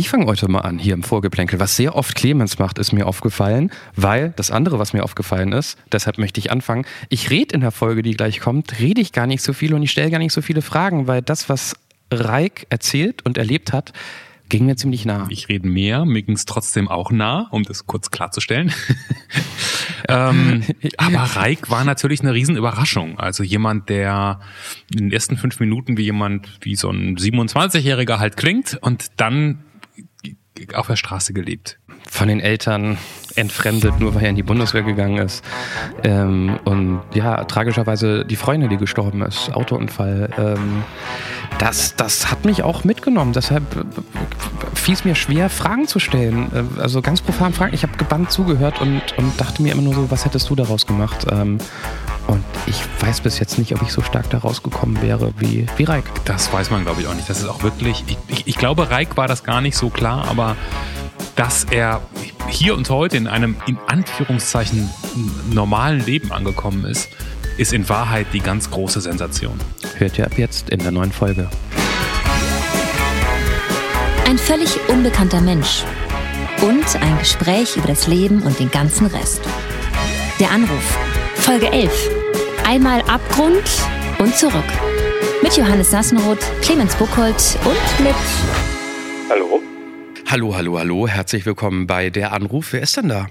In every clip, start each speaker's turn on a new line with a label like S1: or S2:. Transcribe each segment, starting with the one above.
S1: Ich fange heute mal an hier im Vorgeplänkel. Was sehr oft Clemens macht, ist mir aufgefallen, weil das andere, was mir aufgefallen ist, deshalb möchte ich anfangen. Ich rede in der Folge, die gleich kommt, rede ich gar nicht so viel und ich stelle gar nicht so viele Fragen, weil das, was Reik erzählt und erlebt hat, ging mir ziemlich nah.
S2: Ich rede mehr, mir ging es trotzdem auch nah, um das kurz klarzustellen. ähm, aber Reik war natürlich eine Riesenüberraschung. Also jemand, der in den ersten fünf Minuten wie jemand, wie so ein 27-Jähriger halt klingt und dann auf der Straße gelebt.
S1: Von den Eltern entfremdet, nur weil er in die Bundeswehr gegangen ist. Ähm, und ja, tragischerweise die Freundin, die gestorben ist, Autounfall. Ähm, das, das hat mich auch mitgenommen. Deshalb äh, fiel es mir schwer, Fragen zu stellen. Äh, also ganz profan Fragen. Ich habe gebannt zugehört und, und dachte mir immer nur so, was hättest du daraus gemacht? Ähm, und ich weiß bis jetzt nicht, ob ich so stark da rausgekommen wäre wie, wie Reik.
S2: Das weiß man, glaube ich, auch nicht. Das ist auch wirklich, ich, ich, ich glaube, Reik war das gar nicht so klar, aber dass er hier und heute in einem in Anführungszeichen normalen Leben angekommen ist, ist in Wahrheit die ganz große Sensation.
S1: Hört ihr ab jetzt in der neuen Folge.
S3: Ein völlig unbekannter Mensch und ein Gespräch über das Leben und den ganzen Rest. Der Anruf, Folge 11. Einmal Abgrund und zurück. Mit Johannes Sassenroth, Clemens Buchholz und mit.
S4: Hallo?
S1: Hallo, hallo, hallo. Herzlich willkommen bei Der Anruf. Wer ist denn da?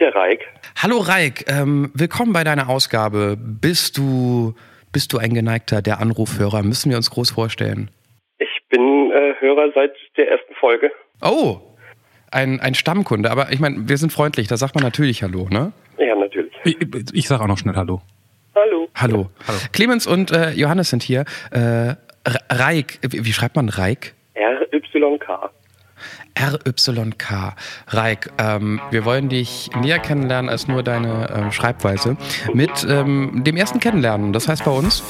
S4: Der Reik.
S1: Hallo Reik, ähm, willkommen bei deiner Ausgabe. Bist du, bist du ein geneigter Der Anrufhörer? Müssen wir uns groß vorstellen?
S4: Ich bin äh, Hörer seit der ersten Folge.
S1: Oh, ein, ein Stammkunde. Aber ich meine, wir sind freundlich, da sagt man natürlich Hallo, ne?
S2: Ich, ich sage auch noch schnell Hallo.
S4: Hallo.
S1: Hallo.
S2: Hallo.
S1: Clemens und äh, Johannes sind hier. Äh, Reik, wie, wie schreibt man Reik?
S4: RYK.
S1: RYK. Reik, ähm, wir wollen dich näher kennenlernen als nur deine ähm, Schreibweise. Mit ähm, dem ersten Kennenlernen. Das heißt bei uns.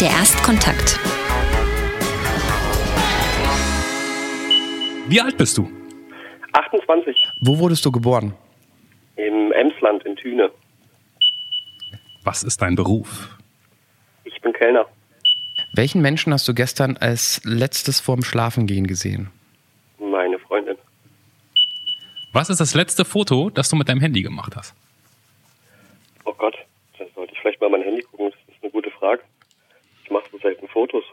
S3: Der Erstkontakt.
S2: Wie alt bist du?
S4: 28.
S1: Wo wurdest du geboren?
S4: Im Emsland in Thüne.
S2: Was ist dein Beruf?
S4: Ich bin Kellner.
S1: Welchen Menschen hast du gestern als letztes vorm Schlafengehen gesehen?
S4: Meine Freundin.
S2: Was ist das letzte Foto, das du mit deinem Handy gemacht hast?
S4: Oh Gott, da sollte ich vielleicht mal mein Handy gucken. Das ist eine gute Frage. Ich mache so selten Fotos.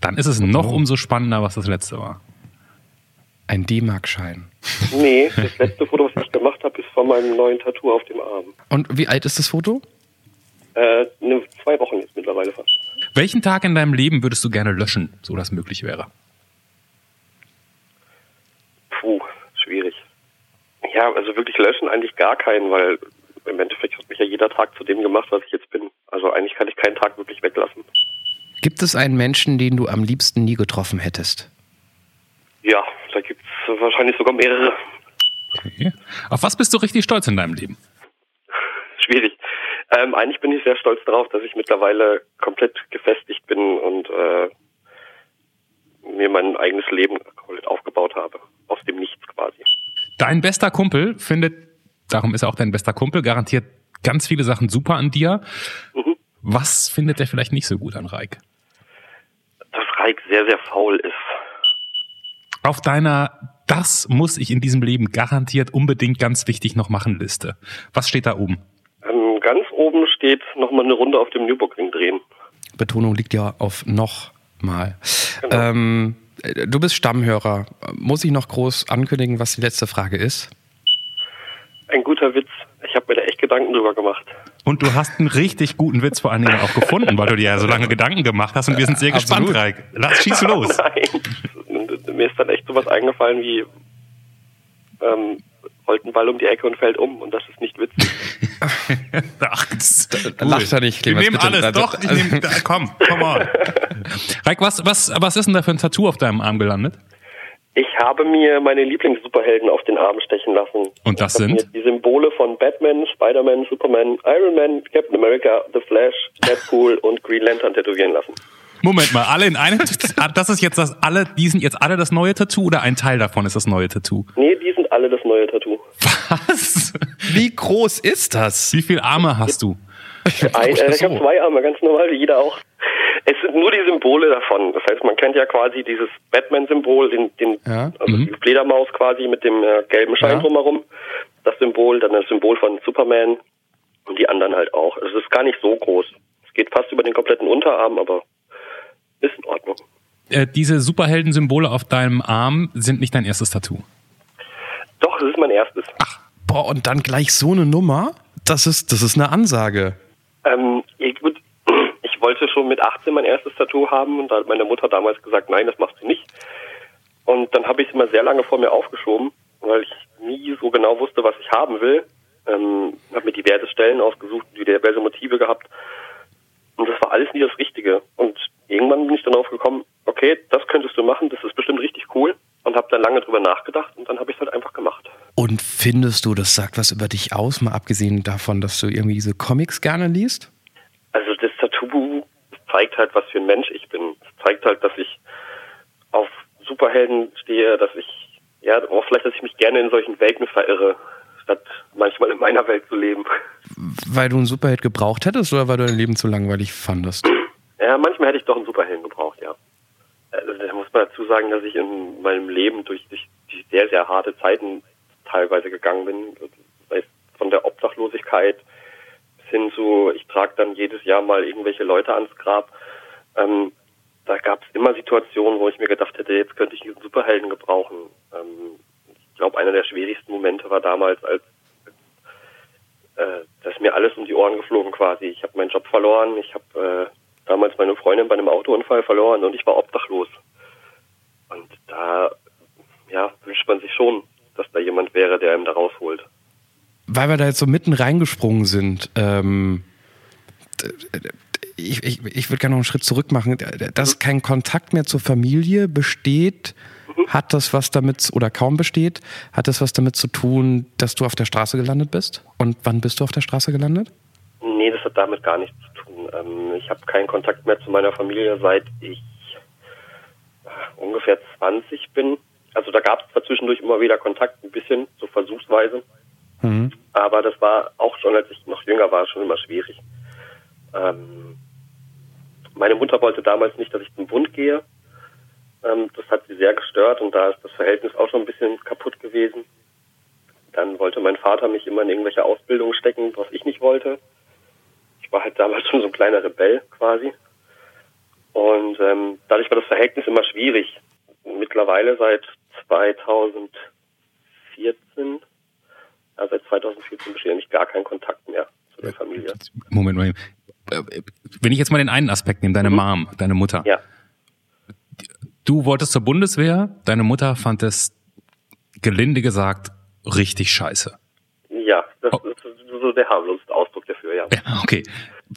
S2: Dann ist es noch umso spannender, was das letzte war.
S1: Ein D-Mark-Schein.
S4: Nee, das letzte Foto, was ich gemacht habe, von meinem neuen Tattoo auf dem Arm.
S1: Und wie alt ist das Foto?
S4: Äh, ne, zwei Wochen jetzt mittlerweile fast.
S2: Welchen Tag in deinem Leben würdest du gerne löschen, so das möglich wäre?
S4: Puh, schwierig. Ja, also wirklich löschen eigentlich gar keinen, weil im Endeffekt hat mich ja jeder Tag zu dem gemacht, was ich jetzt bin. Also eigentlich kann ich keinen Tag wirklich weglassen.
S1: Gibt es einen Menschen, den du am liebsten nie getroffen hättest?
S4: Ja, da gibt's wahrscheinlich sogar mehrere.
S2: Okay. Auf was bist du richtig stolz in deinem Leben?
S4: Schwierig. Ähm, eigentlich bin ich sehr stolz darauf, dass ich mittlerweile komplett gefestigt bin und äh, mir mein eigenes Leben komplett aufgebaut habe. Aus dem Nichts quasi.
S2: Dein bester Kumpel findet, darum ist er auch dein bester Kumpel, garantiert ganz viele Sachen super an dir.
S4: Mhm.
S2: Was findet er vielleicht nicht so gut an Reik?
S4: Dass Reik sehr, sehr faul ist.
S2: Auf deiner Das muss ich in diesem Leben garantiert unbedingt ganz wichtig noch machen Liste. Was steht da oben?
S4: Ähm, ganz oben steht nochmal eine Runde auf dem Nürburgring drehen.
S1: Betonung liegt ja auf noch mal.
S4: Genau.
S1: Ähm, du bist Stammhörer. Muss ich noch groß ankündigen, was die letzte Frage ist?
S4: Ein guter Witz. Ich habe mir da echt Gedanken drüber gemacht.
S2: Und du hast einen richtig guten Witz vor allen Dingen auch gefunden, weil du dir ja so lange Gedanken gemacht hast und wir sind sehr
S1: Absolut.
S2: gespannt, Reik. Lass, schieß los.
S4: Nein. Mir ist dann echt sowas eingefallen wie ähm, rollt ein Ball um die Ecke und fällt um und das ist nicht witzig.
S2: Ach, das ist
S1: Lacht er nicht,
S2: Wir nehmen
S1: bitte.
S2: alles,
S1: Also-
S2: doch. Ich nehm, da, komm, come on. Reik, was, was, was ist denn da für ein Tattoo auf deinem Arm gelandet?
S4: Ich habe mir meine Lieblings-Superhelden auf den Arm stechen lassen.
S2: Und das
S4: ich habe
S2: sind?
S4: Mir die Symbole von Batman, Spider-Man, Superman, Iron Man, Captain America, The Flash, Deadpool und Green Lantern tätowieren lassen.
S2: Moment mal, alle in einem. Das ist jetzt das alle, die sind jetzt alle das neue Tattoo oder ein Teil davon ist das neue Tattoo?
S4: Nee, die sind alle das neue Tattoo.
S2: Was?
S1: Wie groß ist das?
S2: Wie viele Arme hast du?
S4: Ein, äh, ich habe zwei Arme, ganz normal, wie jeder auch. Es sind nur die Symbole davon. Das heißt, man kennt ja quasi dieses Batman-Symbol, den, den
S1: Ja.
S4: also
S2: Mhm.
S4: die Fledermaus quasi mit dem äh, gelben Schein
S1: Ja.
S4: drumherum. Das Symbol, dann das Symbol von Superman und die anderen halt auch. Also es ist gar nicht so groß. Es geht fast über den kompletten Unterarm, aber ist in Ordnung.
S2: Äh, diese Superhelden-Symbole auf deinem Arm sind nicht dein erstes Tattoo.
S4: Doch, das ist mein erstes.
S1: Boah, und dann gleich so eine Nummer? Das ist, das ist eine Ansage.
S4: Ähm, gut, ich wollte schon mit 18 mein erstes Tattoo haben und da hat meine Mutter damals gesagt, nein, das machst du nicht. Und dann habe ich es immer sehr lange vor mir aufgeschoben, weil ich nie so genau wusste, was ich haben will. Ähm, habe mir diverse Stellen ausgesucht, diverse Motive gehabt. Und das war alles nie das Richtige. Und irgendwann bin ich dann drauf gekommen, okay, das könntest du machen, das ist bestimmt richtig cool. Und habe dann lange drüber nachgedacht und dann habe ich es halt einfach gemacht.
S1: Und findest du, das sagt was über dich aus, mal abgesehen davon, dass du irgendwie diese Comics gerne liest?
S4: Also das Tattoo zeigt halt, was für ein Mensch ich bin. Es zeigt halt, dass ich auf Superhelden stehe, dass ich, ja, auch vielleicht, dass ich mich gerne in solchen Welten verirre, statt manchmal in meiner Welt zu leben.
S1: Weil du einen Superheld gebraucht hättest oder weil du dein Leben zu langweilig fandest?
S4: Ja, manchmal hätte ich doch einen Superhelden gebraucht, ja. Also, da muss man dazu sagen, dass ich in meinem Leben durch, durch sehr, sehr harte Zeiten teilweise gegangen bin. Von der Obdachlosigkeit bis hin zu, ich trage dann jedes Jahr mal irgendwelche Leute ans Grab. Ähm, da gab es immer Situationen, wo ich mir gedacht hätte, jetzt könnte ich einen Superhelden gebrauchen. Ähm, ich glaube, einer der schwierigsten Momente war damals, als äh, das mir alles um die Ohren geflogen quasi. Ich habe meinen Job verloren, ich habe äh, damals meine Freundin bei einem Autounfall verloren und ich war obdachlos. Und da ja, wünscht man sich schon, dass da jemand wäre, der ihm da rausholt.
S1: Weil wir da jetzt so mitten reingesprungen sind, ähm, ich, ich, ich würde gerne noch einen Schritt zurück machen. Dass kein Kontakt mehr zur Familie besteht, hat das was damit, oder kaum besteht, hat das was damit zu tun, dass du auf der Straße gelandet bist? Und wann bist du auf der Straße gelandet?
S4: Nee, das hat damit gar nichts zu tun. Ähm, ich habe keinen Kontakt mehr zu meiner Familie, seit ich äh, ungefähr 20 bin. Also da gab es zwar zwischendurch immer wieder Kontakt, ein bisschen, so versuchsweise.
S1: Mhm.
S4: Aber das war auch schon, als ich noch jünger war, schon immer schwierig. Ähm, meine Mutter wollte damals nicht, dass ich zum Bund gehe. Ähm, das hat sie sehr gestört und da ist das Verhältnis auch schon ein bisschen kaputt gewesen. Dann wollte mein Vater mich immer in irgendwelche Ausbildungen stecken, was ich nicht wollte. Ich war halt damals schon so ein kleiner Rebell quasi. Und ähm, dadurch war das Verhältnis immer schwierig. Mittlerweile seit 2014, ja, seit 2014 besteht eigentlich gar kein Kontakt mehr zu der Familie.
S2: Moment, Moment. Äh, Wenn ich jetzt mal den einen Aspekt nehme, deine Mom, deine Mutter.
S4: Ja,
S2: Du wolltest zur Bundeswehr, deine Mutter fand es gelinde gesagt richtig scheiße.
S4: ja, das
S2: Oh.
S4: ist so der harmloseste Ausdruck dafür, ja.
S2: Okay.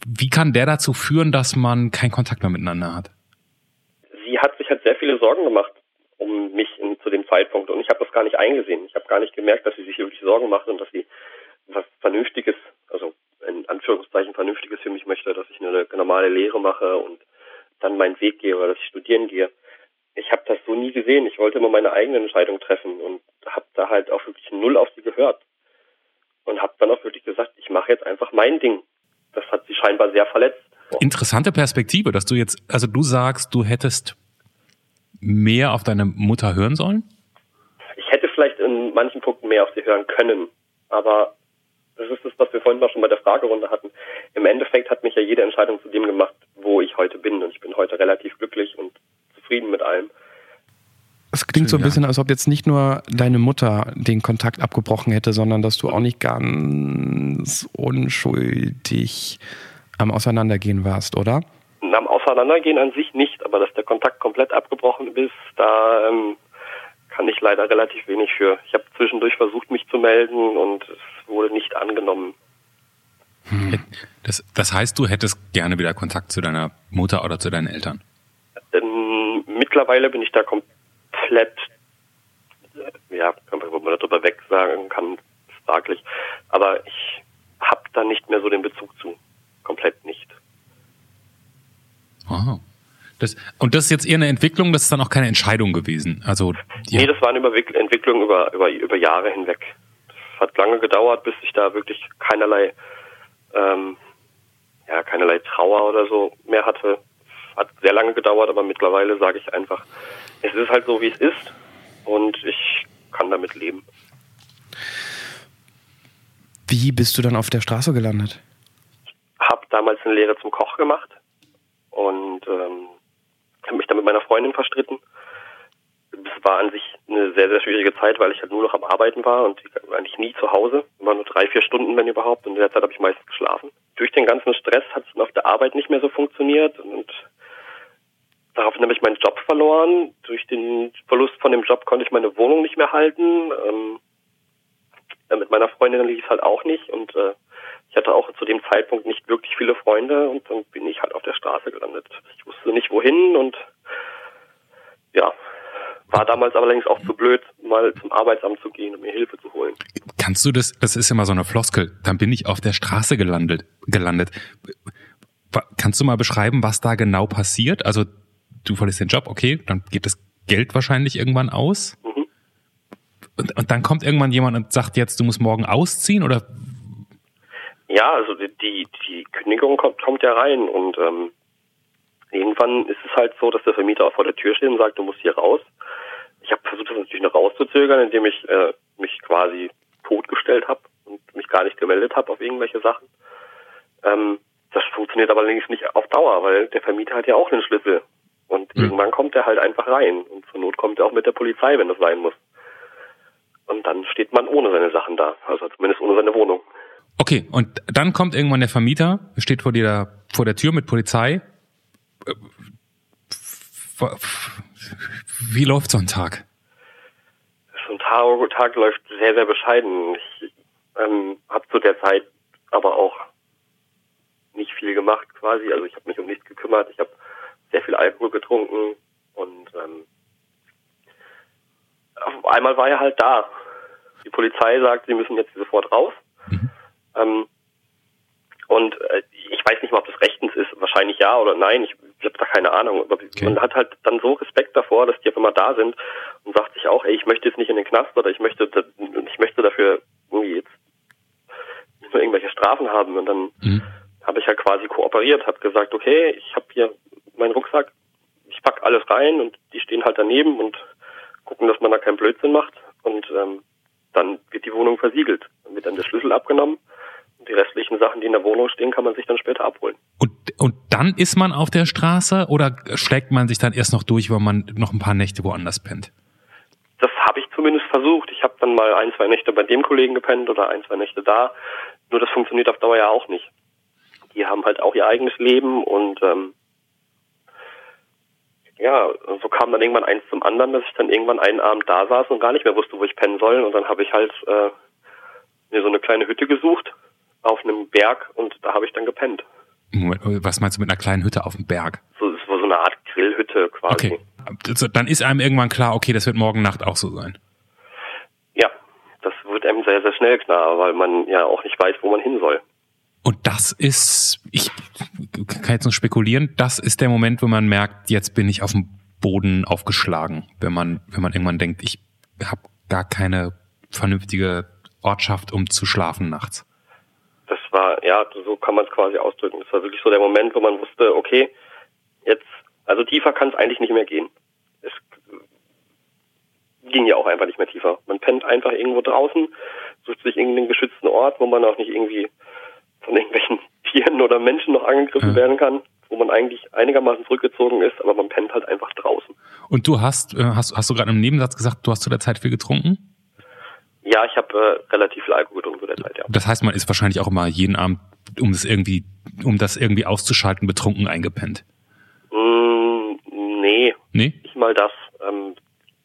S2: Wie kann der dazu führen, dass man keinen Kontakt mehr miteinander hat?
S4: sie hat sich halt sehr viele Sorgen gemacht um mich in, zu dem Zeitpunkt und ich habe das gar nicht eingesehen. Ich habe gar nicht gemerkt, dass sie sich wirklich Sorgen macht und dass sie was Vernünftiges, also in Anführungszeichen Vernünftiges für mich möchte, dass ich eine normale Lehre mache und dann meinen Weg gehe oder dass ich studieren gehe. Ich habe das so nie gesehen. Ich wollte immer meine eigene Entscheidung treffen und habe da halt auch wirklich null auf sie gehört und habe dann auch wirklich gesagt, ich mache jetzt einfach mein Ding. Das hat sie scheinbar sehr verletzt.
S2: Interessante Perspektive, dass du jetzt, also du sagst, du hättest mehr auf deine Mutter hören sollen?
S4: Ich hätte vielleicht in manchen Punkten mehr auf sie hören können, aber das ist das, was wir vorhin auch schon bei der Fragerunde hatten. Im Endeffekt hat mich ja jede Entscheidung zu dem gemacht, wo ich heute bin und ich bin heute relativ glücklich und zufrieden mit allem.
S1: Es klingt so ein bisschen, als ob jetzt nicht nur deine Mutter den Kontakt abgebrochen hätte, sondern dass du auch nicht ganz unschuldig am Auseinandergehen warst, oder?
S4: Am Auseinandergehen an sich nicht, aber dass der Kontakt komplett abgebrochen ist, da ähm, kann ich leider relativ wenig für. Ich habe zwischendurch versucht, mich zu melden und es wurde nicht angenommen.
S2: Das, das heißt, du hättest gerne wieder Kontakt zu deiner Mutter oder zu deinen Eltern.
S4: Denn mittlerweile bin ich da komplett, äh, ja, kann man, wo man darüber weg sagen kann, fraglich. Aber ich habe da nicht mehr so den Bezug zu. Komplett nicht.
S2: Aha. Das, und das ist jetzt eher eine Entwicklung, das ist dann auch keine Entscheidung gewesen. Also, ja.
S4: Nee, das war eine Entwicklung über, über, über Jahre hinweg. Das hat lange gedauert, bis ich da wirklich keinerlei, ähm, ja, keinerlei Trauer oder so mehr hatte. hat sehr lange gedauert, aber mittlerweile sage ich einfach, es ist halt so, wie es ist und ich kann damit leben.
S1: Wie bist du dann auf der Straße gelandet?
S4: Hab damals eine Lehre zum Koch gemacht und ähm, habe mich dann mit meiner Freundin verstritten. Es war an sich eine sehr, sehr schwierige Zeit, weil ich halt nur noch am Arbeiten war und eigentlich nie zu Hause. Immer nur drei, vier Stunden, wenn überhaupt. Und in der Zeit habe ich meistens geschlafen. Durch den ganzen Stress hat es auf der Arbeit nicht mehr so funktioniert und daraufhin habe ich meinen Job verloren. Durch den Verlust von dem Job konnte ich meine Wohnung nicht mehr halten. Ähm, mit meiner Freundin lief es halt auch nicht und äh, ich hatte auch zu dem Zeitpunkt nicht wirklich viele Freunde und dann bin ich halt auf der Straße gelandet. Ich wusste nicht wohin und ja, war damals allerdings auch zu blöd, mal zum Arbeitsamt zu gehen und mir Hilfe zu holen.
S2: Kannst du das, das ist immer so eine Floskel, dann bin ich auf der Straße gelandet, gelandet. Kannst du mal beschreiben, was da genau passiert? Also du verlierst den Job, okay, dann geht das Geld wahrscheinlich irgendwann aus. Mhm. Und, und dann kommt irgendwann jemand und sagt jetzt, du musst morgen ausziehen oder?
S4: Ja, also die, die, Kündigung kommt, kommt ja rein und ähm, irgendwann ist es halt so, dass der Vermieter auch vor der Tür steht und sagt, du musst hier raus. Ich habe versucht, das natürlich noch rauszuzögern, indem ich äh, mich quasi totgestellt habe und mich gar nicht gemeldet habe auf irgendwelche Sachen. Ähm, das funktioniert aber allerdings nicht auf Dauer, weil der Vermieter hat ja auch einen Schlüssel. Und mhm. irgendwann kommt er halt einfach rein. Und zur Not kommt er auch mit der Polizei, wenn das sein muss. Und dann steht man ohne seine Sachen da. Also zumindest ohne seine Wohnung.
S2: Okay, und dann kommt irgendwann der Vermieter, steht vor dir vor der Tür mit Polizei. Wie läuft so ein Tag?
S4: So ein Tag, Tag läuft sehr, sehr bescheiden. Ich ähm, habe zu der Zeit aber auch nicht viel gemacht quasi. Also ich habe mich um nichts gekümmert. Ich habe sehr viel Alkohol getrunken und ähm, auf einmal war er halt da. Die Polizei sagt, sie müssen jetzt sofort raus. Mhm. Ähm, und äh, ich weiß nicht mal, ob das rechtens ist. Wahrscheinlich ja oder nein. Ich, ich habe da keine Ahnung. Aber okay. man hat halt dann so Respekt davor, dass die auf einmal da sind und sagt sich auch, ey, ich möchte jetzt nicht in den Knast oder ich möchte, ich möchte dafür irgendwie jetzt nicht nur irgendwelche Strafen haben. Und dann mhm. habe ich halt quasi kooperiert, habe gesagt, okay, ich habe hier meinen Rucksack, ich pack alles rein und die stehen halt daneben und man da keinen Blödsinn macht und ähm, dann wird die Wohnung versiegelt. Dann wird dann der Schlüssel abgenommen und die restlichen Sachen, die in der Wohnung stehen, kann man sich dann später abholen.
S2: Und, und dann ist man auf der Straße oder schlägt man sich dann erst noch durch, weil man noch ein paar Nächte woanders pennt?
S4: Das habe ich zumindest versucht. Ich habe dann mal ein, zwei Nächte bei dem Kollegen gepennt oder ein, zwei Nächte da. Nur das funktioniert auf Dauer ja auch nicht. Die haben halt auch ihr eigenes Leben und ähm, ja, so kam dann irgendwann eins zum anderen, dass ich dann irgendwann einen Abend da saß und gar nicht mehr wusste, wo ich pennen soll. Und dann habe ich halt äh, mir so eine kleine Hütte gesucht auf einem Berg und da habe ich dann gepennt.
S2: Moment, was meinst du mit einer kleinen Hütte auf dem Berg?
S4: So, es war so eine Art Grillhütte quasi.
S2: Okay. Also, dann ist einem irgendwann klar, okay, das wird morgen Nacht auch so sein.
S4: Ja, das wird einem sehr, sehr schnell klar, weil man ja auch nicht weiß, wo man hin soll.
S2: Und das ist, ich kann jetzt nur spekulieren, das ist der Moment, wo man merkt, jetzt bin ich auf dem Boden aufgeschlagen, wenn man, wenn man irgendwann denkt, ich habe gar keine vernünftige Ortschaft, um zu schlafen nachts.
S4: Das war, ja, so kann man es quasi ausdrücken. Das war wirklich so der Moment, wo man wusste, okay, jetzt, also tiefer kann es eigentlich nicht mehr gehen. Es ging ja auch einfach nicht mehr tiefer. Man pennt einfach irgendwo draußen, sucht sich irgendeinen geschützten Ort, wo man auch nicht irgendwie von irgendwelchen Tieren oder Menschen noch angegriffen ja. werden kann, wo man eigentlich einigermaßen zurückgezogen ist, aber man pennt halt einfach draußen.
S2: Und du hast, äh, hast, hast du gerade im Nebensatz gesagt, du hast zu der Zeit viel getrunken?
S4: Ja, ich habe äh, relativ viel Alkohol getrunken zu der Zeit, ja.
S2: Das heißt, man ist wahrscheinlich auch immer jeden Abend, um das irgendwie, um das irgendwie auszuschalten, betrunken eingepennt.
S4: Mm, nee.
S2: Nee?
S4: Nicht mal das. Ähm,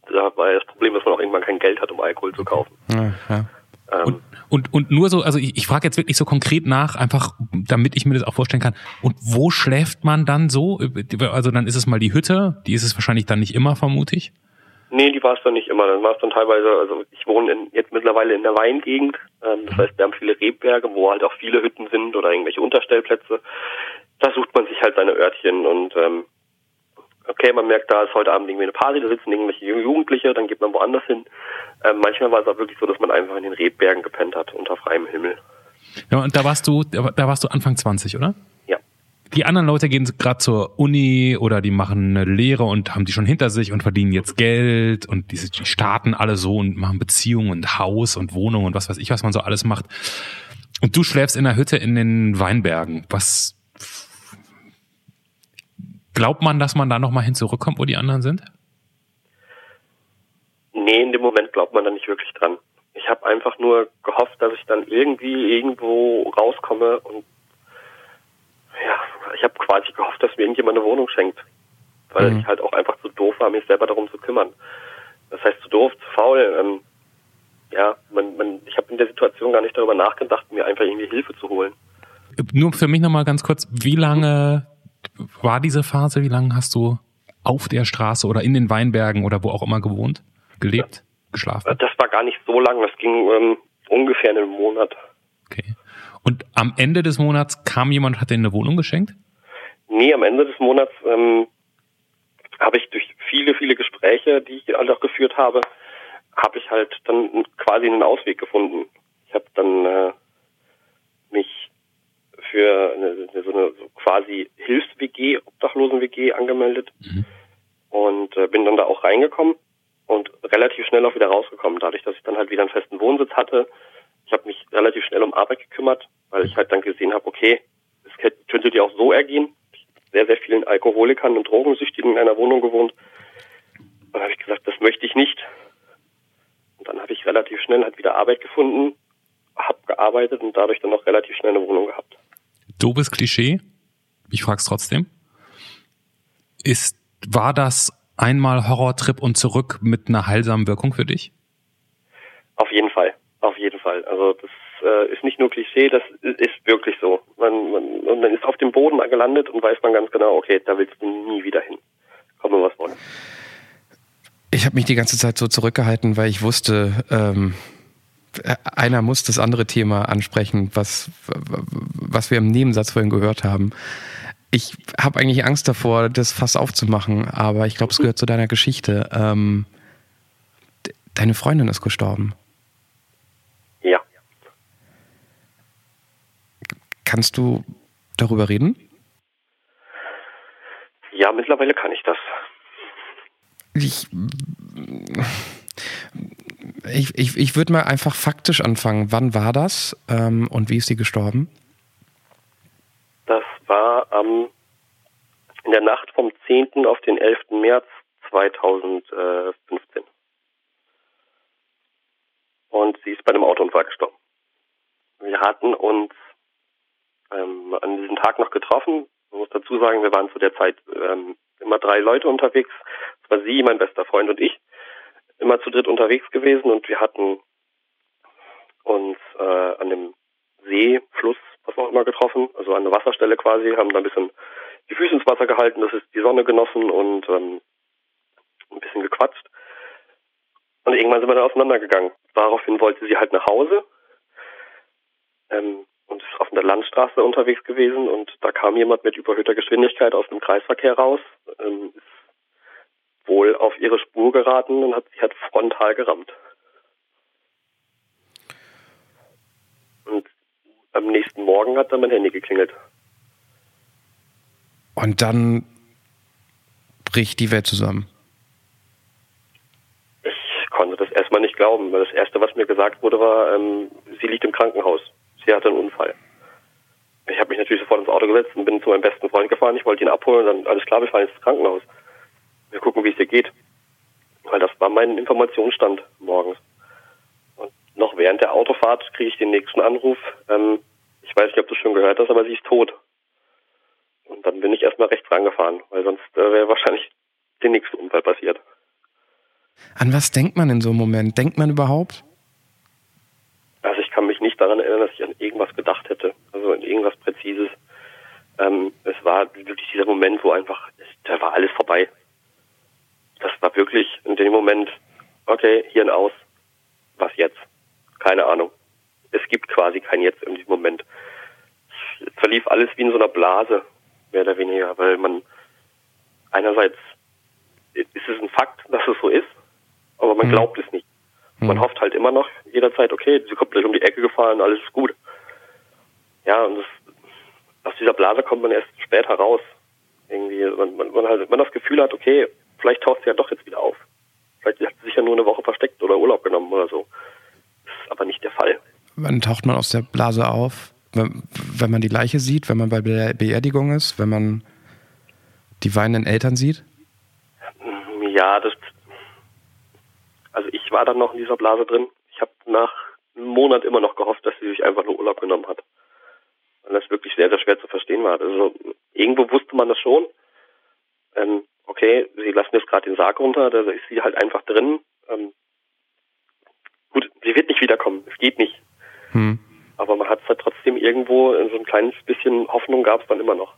S4: da war das Problem, dass man auch irgendwann kein Geld hat, um Alkohol zu kaufen. Ja, ja.
S2: Ähm, und, und, und nur so, also ich, ich frage jetzt wirklich so konkret nach, einfach damit ich mir das auch vorstellen kann. Und wo schläft man dann so? Also dann ist es mal die Hütte, die ist es wahrscheinlich dann nicht immer, vermute ich.
S4: Nee, die war es dann nicht immer. Dann war es dann teilweise, also ich wohne in, jetzt mittlerweile in der Weingegend. Ähm, das heißt, wir haben viele Rebberge, wo halt auch viele Hütten sind oder irgendwelche Unterstellplätze. Da sucht man sich halt seine Örtchen und ähm, okay, man merkt, da ist heute Abend irgendwie eine Party, da sitzen irgendwelche Jugendliche, dann geht man woanders hin. Ähm, manchmal war es auch wirklich so, dass man einfach in den Rebbergen gepennt hat, unter freiem Himmel.
S2: Ja, und da warst du, da warst du Anfang 20, oder?
S4: Ja.
S2: die anderen Leute gehen gerade zur Uni oder die machen eine Lehre und haben die schon hinter sich und verdienen jetzt Geld und die, die starten alle so und machen Beziehungen und Haus und Wohnung und was weiß ich, was man so alles macht. Und du schläfst in der Hütte in den Weinbergen. Was glaubt man, dass man da nochmal hin zurückkommt, wo die anderen sind?
S4: Nee, in dem Moment glaubt man da nicht wirklich dran. Ich habe einfach nur gehofft, dass ich dann irgendwie irgendwo rauskomme und ja, ich habe quasi gehofft, dass mir irgendjemand eine Wohnung schenkt. Weil mhm. ich halt auch einfach zu doof war, mich selber darum zu kümmern. Das heißt, zu doof, zu faul. Ähm, ja, man, man, ich habe in der Situation gar nicht darüber nachgedacht, mir einfach irgendwie Hilfe zu holen.
S2: Nur für mich nochmal ganz kurz, wie lange war diese Phase? Wie lange hast du auf der Straße oder in den Weinbergen oder wo auch immer gewohnt, gelebt, geschlafen?
S4: Das war gar nicht so lang, das ging ähm, ungefähr einen Monat.
S2: Okay. Und am Ende des Monats kam jemand und hat dir eine Wohnung geschenkt?
S4: Nee, am Ende des Monats ähm, habe ich durch viele, viele Gespräche, die ich halt auch geführt habe, habe ich halt dann quasi einen Ausweg gefunden. Ich habe dann äh, mich für eine, eine, so eine so quasi Hilfs-WG, Obdachlosen-WG angemeldet mhm. und äh, bin dann da auch reingekommen und relativ schnell auch wieder rausgekommen, dadurch, dass ich dann halt wieder einen festen Wohnsitz hatte, ich habe mich relativ schnell um Arbeit gekümmert, weil ich halt dann gesehen habe, okay, es könnte dir auch so ergehen. Ich habe sehr, sehr vielen Alkoholikern und Drogensüchtigen in einer Wohnung gewohnt. Und dann habe ich gesagt, das möchte ich nicht. Und dann habe ich relativ schnell halt wieder Arbeit gefunden, habe gearbeitet und dadurch dann auch relativ schnell eine Wohnung gehabt.
S2: Dobes Klischee, ich frage es trotzdem. Ist, war das einmal Horrortrip und zurück mit einer heilsamen Wirkung für dich?
S4: Auf jeden Fall. Auf jeden Fall. Also das äh, ist nicht nur Klischee, das ist wirklich so. Man, man, und man ist auf dem Boden gelandet und weiß man ganz genau, okay, da willst du nie wieder hin. Komme was wollen.
S1: Ich habe mich die ganze Zeit so zurückgehalten, weil ich wusste, ähm, einer muss das andere Thema ansprechen, was, was wir im Nebensatz vorhin gehört haben. Ich habe eigentlich Angst davor, das Fass aufzumachen, aber ich glaube, es gehört zu deiner Geschichte. Ähm, deine Freundin ist gestorben. Kannst du darüber reden?
S4: Ja, mittlerweile kann ich das.
S1: Ich, ich, ich, ich würde mal einfach faktisch anfangen. Wann war das ähm, und wie ist sie gestorben?
S4: Das war ähm, in der Nacht vom 10. auf den 11. März 2015. Und sie ist bei einem Autounfall gestorben. Wir hatten uns ähm, an diesem Tag noch getroffen. Man muss dazu sagen, wir waren zu der Zeit ähm, immer drei Leute unterwegs. Das war sie, mein bester Freund und ich. Immer zu dritt unterwegs gewesen und wir hatten uns äh, an dem See, Fluss, was auch immer getroffen, also an der Wasserstelle quasi, haben da ein bisschen die Füße ins Wasser gehalten, das ist die Sonne genossen und ähm, ein bisschen gequatscht. Und irgendwann sind wir dann auseinandergegangen. Daraufhin wollte sie halt nach Hause. Ähm, und ist auf der Landstraße unterwegs gewesen und da kam jemand mit überhöhter Geschwindigkeit aus dem Kreisverkehr raus, ähm, ist wohl auf ihre Spur geraten und hat sie hat frontal gerammt. Und am nächsten Morgen hat dann mein Handy geklingelt.
S1: Und dann bricht die Welt zusammen.
S4: Ich konnte das erstmal nicht glauben, weil das Erste, was mir gesagt wurde, war, ähm, sie liegt im Krankenhaus sie hatte einen Unfall. Ich habe mich natürlich sofort ins Auto gesetzt und bin zu meinem besten Freund gefahren. Ich wollte ihn abholen und dann, alles klar, wir fahren ins Krankenhaus. Wir gucken, wie es dir geht. Weil das war mein Informationsstand morgens. Und noch während der Autofahrt kriege ich den nächsten Anruf. Ähm, ich weiß nicht, ob du schon gehört hast, aber sie ist tot. Und dann bin ich erstmal rechts rangefahren, weil sonst äh, wäre wahrscheinlich der nächste Unfall passiert.
S1: An was denkt man in so einem Moment? Denkt man überhaupt?
S4: daran erinnern, dass ich an irgendwas gedacht hätte, also an irgendwas Präzises. Ähm, es war wirklich dieser Moment, wo einfach, da war alles vorbei. Das war wirklich in dem Moment, okay, hier ein Aus, was jetzt? Keine Ahnung. Es gibt quasi kein Jetzt in diesem Moment. Es verlief alles wie in so einer Blase, mehr oder weniger, weil man einerseits ist es ein Fakt, dass es so ist, aber man mhm. glaubt es nicht. Man mhm. hofft halt immer noch jederzeit, okay, sie kommt gleich um die Ecke gefahren, alles ist gut. Ja, und das, aus dieser Blase kommt man erst später raus. Irgendwie, man, man, man, halt, man das Gefühl hat, okay, vielleicht taucht sie ja doch jetzt wieder auf. Vielleicht hat sie sich ja nur eine Woche versteckt oder Urlaub genommen oder so. Das ist aber nicht der Fall.
S1: Wann taucht man aus der Blase auf? Wenn, wenn man die Leiche sieht, wenn man bei der Beerdigung ist, wenn man die weinenden Eltern sieht?
S4: Ja, das. Also ich war dann noch in dieser Blase drin. Ich habe nach einem Monat immer noch gehofft, dass sie sich einfach nur Urlaub genommen hat. Weil das wirklich sehr, sehr schwer zu verstehen war. Also irgendwo wusste man das schon. Ähm, okay, sie lassen jetzt gerade den Sarg runter, da ist sie halt einfach drin. Ähm, gut, sie wird nicht wiederkommen, es geht nicht. Hm. Aber man hat es halt trotzdem irgendwo, so ein kleines bisschen Hoffnung gab es dann immer noch.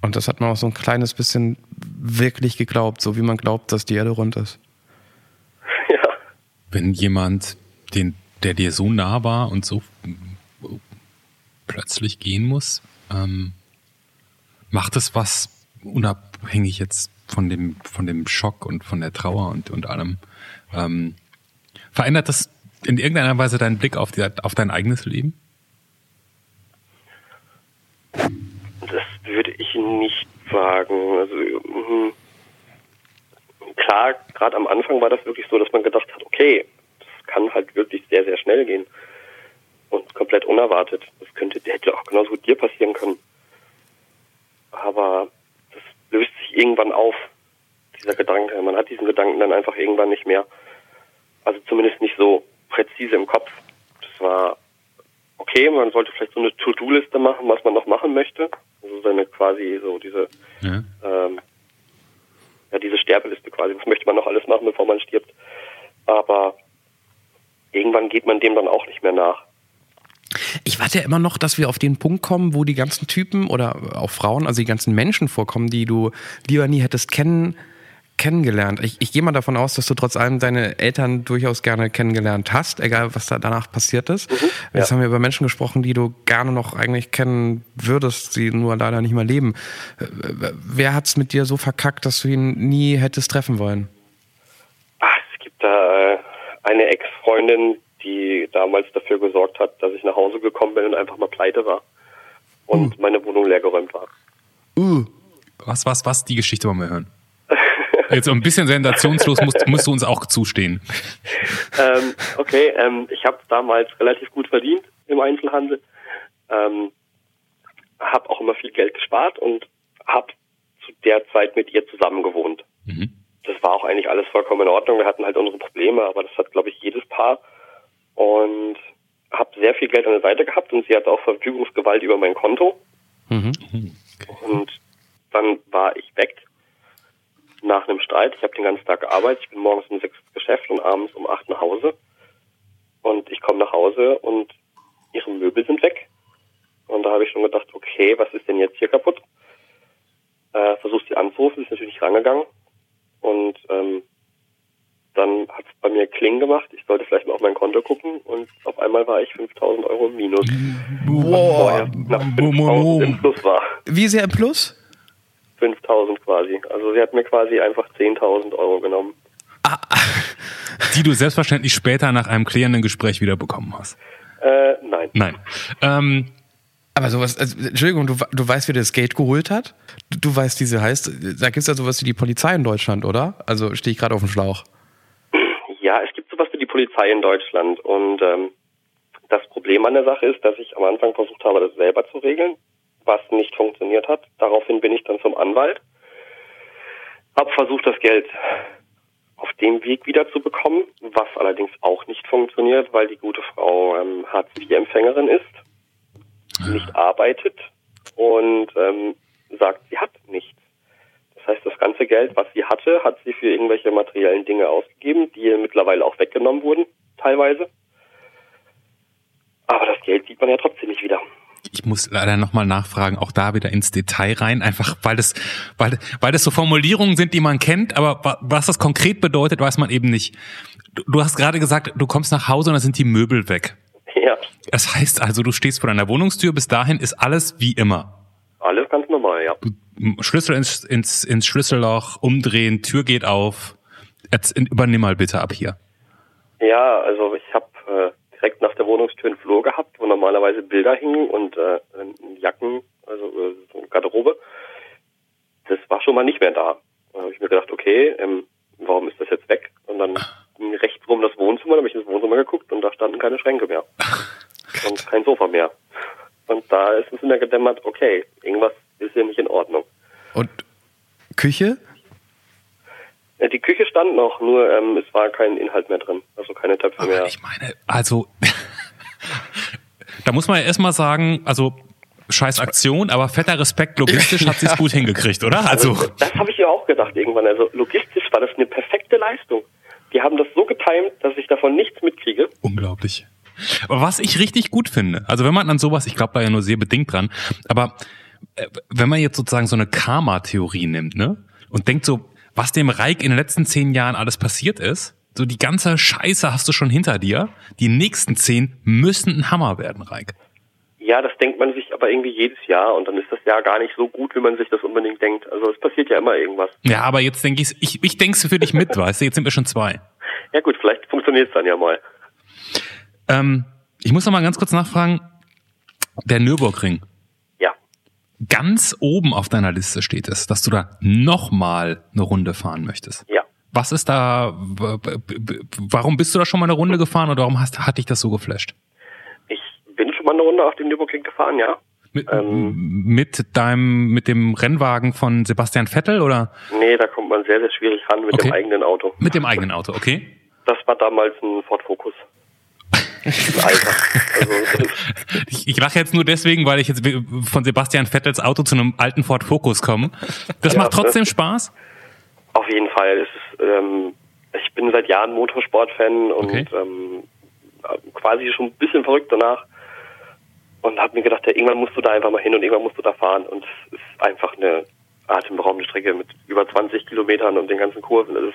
S1: Und das hat man auch so ein kleines bisschen wirklich geglaubt, so wie man glaubt, dass die Erde rund ist.
S4: Ja.
S2: Wenn jemand, den, der dir so nah war und so plötzlich gehen muss, ähm, macht es was unabhängig jetzt von dem, von dem Schock und von der Trauer und, und allem. Ähm, verändert das in irgendeiner Weise deinen Blick auf, die, auf dein eigenes Leben?
S4: Das würde ich nicht sagen. Also mh, klar, gerade am Anfang war das wirklich so, dass man gedacht hat, okay, das kann halt wirklich sehr, sehr schnell gehen und komplett unerwartet. Das könnte, hätte auch genauso gut dir passieren können. Aber das löst irgendwann auf, dieser Gedanke. Man hat diesen Gedanken dann einfach irgendwann nicht mehr. Also zumindest nicht so präzise im Kopf. Das war okay, man sollte vielleicht so eine To-Do-Liste machen, was man noch machen möchte. Also seine quasi so diese ja. Ähm, ja diese Sterbeliste quasi. Was möchte man noch alles machen, bevor man stirbt? Aber irgendwann geht man dem dann auch nicht mehr nach.
S1: Ich warte ja immer noch, dass wir auf den Punkt kommen, wo die ganzen Typen oder auch Frauen, also die ganzen Menschen vorkommen, die du lieber nie hättest kennen, kennengelernt. Ich, ich gehe mal davon aus, dass du trotz allem deine Eltern durchaus gerne kennengelernt hast, egal was da danach passiert ist. Mhm, ja. Jetzt haben wir über Menschen gesprochen, die du gerne noch eigentlich kennen würdest, sie nur leider nicht mehr leben. Wer hat's mit dir so verkackt, dass du ihn nie hättest treffen wollen?
S4: Ach, es gibt da äh, eine Ex-Freundin, die damals dafür gesorgt hat, dass ich nach Hause gekommen bin und einfach mal pleite war und uh. meine Wohnung leergeräumt war.
S2: Uh. Was, was, was? Die Geschichte wollen wir hören. Jetzt so ein bisschen sensationslos musst, musst du uns auch zustehen.
S4: ähm, okay, ähm, ich habe damals relativ gut verdient im Einzelhandel, ähm, habe auch immer viel Geld gespart und habe zu der Zeit mit ihr zusammen gewohnt. Mhm. Das war auch eigentlich alles vollkommen in Ordnung. Wir hatten halt unsere Probleme, aber das hat, glaube ich, jedes Paar und habe sehr viel Geld an der Seite gehabt und sie hatte auch Verfügungsgewalt über mein Konto. Mhm. Und dann war ich weg nach einem Streit. Ich habe den ganzen Tag gearbeitet. Ich bin morgens um sechs ins Geschäft und abends um acht nach Hause. Und ich komme nach Hause und ihre Möbel sind weg. Und da habe ich schon gedacht, okay, was ist denn jetzt hier kaputt? Äh, versucht sie anzurufen, ist natürlich rangegangen. Und ähm, dann hat es bei mir Kling gemacht. Ich sollte vielleicht mal auf mein Konto gucken und auf einmal war ich 5000 Euro im Minus.
S1: Wow. Nach 5000 im Plus war. Wie sehr im Plus?
S4: 5000 quasi. Also sie hat mir quasi einfach 10.000 Euro genommen. Ah,
S2: die du selbstverständlich später nach einem klärenden Gespräch wieder bekommen hast.
S4: Äh, nein.
S2: Nein. Ähm,
S1: aber sowas, also, Entschuldigung, du, du weißt, wer das Geld geholt hat? Du, du weißt, wie sie heißt. Da gibt es ja sowas wie die Polizei in Deutschland, oder? Also stehe ich gerade auf dem Schlauch.
S4: Ja, es gibt sowas wie die Polizei in Deutschland. Und ähm, das Problem an der Sache ist, dass ich am Anfang versucht habe, das selber zu regeln, was nicht funktioniert hat. Daraufhin bin ich dann zum Anwalt, habe versucht, das Geld auf dem Weg wieder zu bekommen, was allerdings auch nicht funktioniert, weil die gute Frau ähm, Hartz-IV-Empfängerin ist, nicht arbeitet und ähm, sagt, sie hat nichts. Das heißt, das ganze Geld, was sie hatte, hat sie für irgendwelche materiellen Dinge ausgegeben, die mittlerweile auch weggenommen wurden, teilweise. Aber das Geld sieht man ja trotzdem nicht wieder.
S2: Ich muss leider nochmal nachfragen, auch da wieder ins Detail rein, einfach weil das, weil, weil das so Formulierungen sind, die man kennt, aber was das konkret bedeutet, weiß man eben nicht. Du, du hast gerade gesagt, du kommst nach Hause und da sind die Möbel weg.
S4: Ja.
S2: Das heißt also, du stehst vor deiner Wohnungstür, bis dahin ist alles wie immer.
S4: Alles ganz normal, ja.
S2: Schlüssel ins, ins, ins Schlüsselloch, umdrehen, Tür geht auf. Jetzt übernimm mal bitte ab hier.
S4: Ja, also ich habe äh, direkt nach der Wohnungstür einen Flur gehabt, wo normalerweise Bilder hingen und äh, Jacken also äh, so eine Garderobe. Das war schon mal nicht mehr da. Da habe ich mir gedacht, okay, ähm, warum ist das jetzt weg? Und dann ging rechts rum das Wohnzimmer, da habe ich ins Wohnzimmer geguckt und da standen keine Schränke mehr. und kein Sofa mehr. Und da ist es mir gedämmert, okay, irgendwas ist hier nicht in Ordnung.
S1: Und Küche?
S4: Die Küche stand noch, nur ähm, es war kein Inhalt mehr drin. Also keine Töpfe
S2: Aber
S4: mehr.
S2: ich meine, also da muss man ja erstmal sagen, also scheiß Aktion, aber fetter Respekt, logistisch hat sie es gut hingekriegt, oder? Also
S4: Das habe ich ja auch gedacht irgendwann. Also logistisch war das eine perfekte Leistung. Die haben das so getimt, dass ich davon nichts mitkriege.
S2: unglaublich. Aber was ich richtig gut finde, also wenn man an sowas, ich glaube da ja nur sehr bedingt dran, aber äh, wenn man jetzt sozusagen so eine Karma-Theorie nimmt, ne, und denkt so, was dem Reich in den letzten zehn Jahren alles passiert ist, so die ganze Scheiße hast du schon hinter dir, die nächsten zehn müssen ein Hammer werden, Reik.
S4: Ja, das denkt man sich aber irgendwie jedes Jahr und dann ist das Jahr gar nicht so gut, wie man sich das unbedingt denkt. Also es passiert ja immer irgendwas.
S2: Ja, aber jetzt denke ich, ich, ich denk's für dich mit, weißt du, jetzt sind wir schon zwei.
S4: Ja gut, vielleicht funktioniert es dann ja mal.
S2: Ähm, ich muss noch mal ganz kurz nachfragen, der Nürburgring. Ganz oben auf deiner Liste steht es, dass du da nochmal eine Runde fahren möchtest.
S4: Ja.
S2: Was ist da, warum bist du da schon mal eine Runde gefahren oder warum hast, hat dich das so geflasht?
S4: Ich bin schon mal eine Runde auf dem Nürburgring gefahren, ja.
S2: Mit,
S4: Ähm.
S2: mit deinem, mit dem Rennwagen von Sebastian Vettel oder
S4: Nee, da kommt man sehr, sehr schwierig ran mit
S2: Okay.
S4: dem eigenen Auto.
S2: mit dem eigenen Auto, okay?
S4: Das war damals ein Ford Focus. Alter. Also,
S2: Ich, ich lache jetzt nur deswegen, weil ich jetzt von Sebastian Vettels Auto zu einem alten Ford Focus komme. Das
S4: Ja,
S2: macht trotzdem
S4: das-
S2: Spaß?
S4: auf jeden Fall. Es ist, ähm, ich bin seit Jahren Motorsport-Fan und
S2: Okay.
S4: ähm, quasi schon ein bisschen verrückt danach. Und habe mir gedacht, ja, irgendwann musst du da einfach mal hin und irgendwann musst du da fahren. Und es ist einfach eine atemberaubende Strecke mit über 20 Kilometern und den ganzen Kurven. Das ist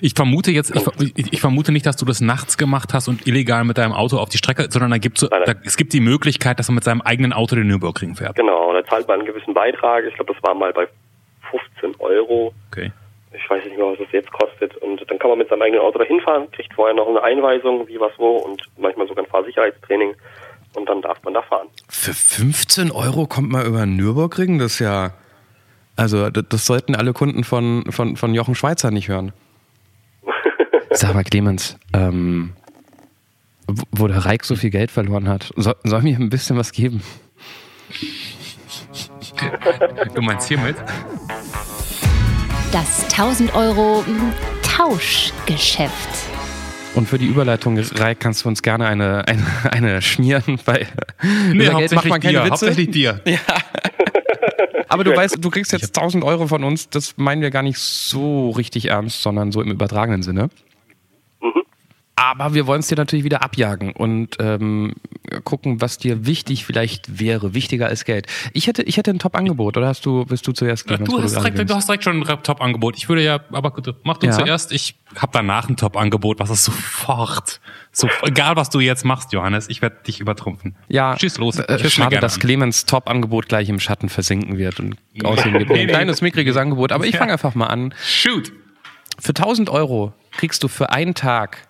S2: Ich vermute jetzt, ich, ich, ich vermute nicht, dass du das nachts gemacht hast und illegal mit deinem Auto auf die Strecke, sondern da gibt's da, es gibt die Möglichkeit, dass man mit seinem eigenen Auto den Nürburgring fährt.
S4: genau, da zahlt man einen gewissen Beitrag. Ich glaube, das war mal bei 15 Euro.
S2: Okay.
S4: Ich weiß nicht mehr, was das jetzt kostet. Und dann kann man mit seinem eigenen Auto dahin fahren, kriegt vorher noch eine Einweisung, wie was wo und manchmal sogar ein Fahrsicherheitstraining. Und dann darf man da fahren.
S1: Für 15 Euro kommt man über den Nürburgring? Das ist ja. Also, das, das sollten alle Kunden von, von, von Jochen Schweizer nicht hören. Sag mal, Clemens, ähm, wo- der Reik so viel Geld verloren hat, soll, soll mir ein bisschen was geben?
S2: Du meinst hiermit?
S3: Das 1000 Euro mm, Tauschgeschäft.
S1: Und für die Überleitung, Reik, kannst du uns gerne eine, eine, eine schmieren, weil über Geld macht man keine
S2: dir,
S1: Witze.
S2: hauptsächlich dir.
S1: Aber du weißt, du kriegst jetzt 1000 Euro von uns. Das meinen wir gar nicht so richtig ernst, sondern so im übertragenen Sinne. Aber wir wollen es dir natürlich wieder abjagen und ähm, gucken, was dir wichtig vielleicht wäre, wichtiger als Geld. Ich hätte, ich hätte ein Top-Angebot, oder hast du, bist du zuerst Clemens,
S2: Du hast, direkt, du hast direkt schon ein Top-Angebot. Ich würde ja, aber gut, mach du
S1: Ja.
S2: zuerst. Ich habe danach ein Top-Angebot, was ist sofort. So, egal, was du jetzt machst, Johannes, ich werde dich übertrumpfen.
S1: Ja,
S2: Schieß los.
S1: äh, schade, dass
S2: an.
S1: Clemens Top-Angebot gleich im Schatten versinken wird und aussehen wird. Ein kleines, mickriges Angebot. Aber ich
S2: Ja.
S1: fange einfach mal an.
S2: Shoot.
S1: Für 1000 Euro kriegst du für einen Tag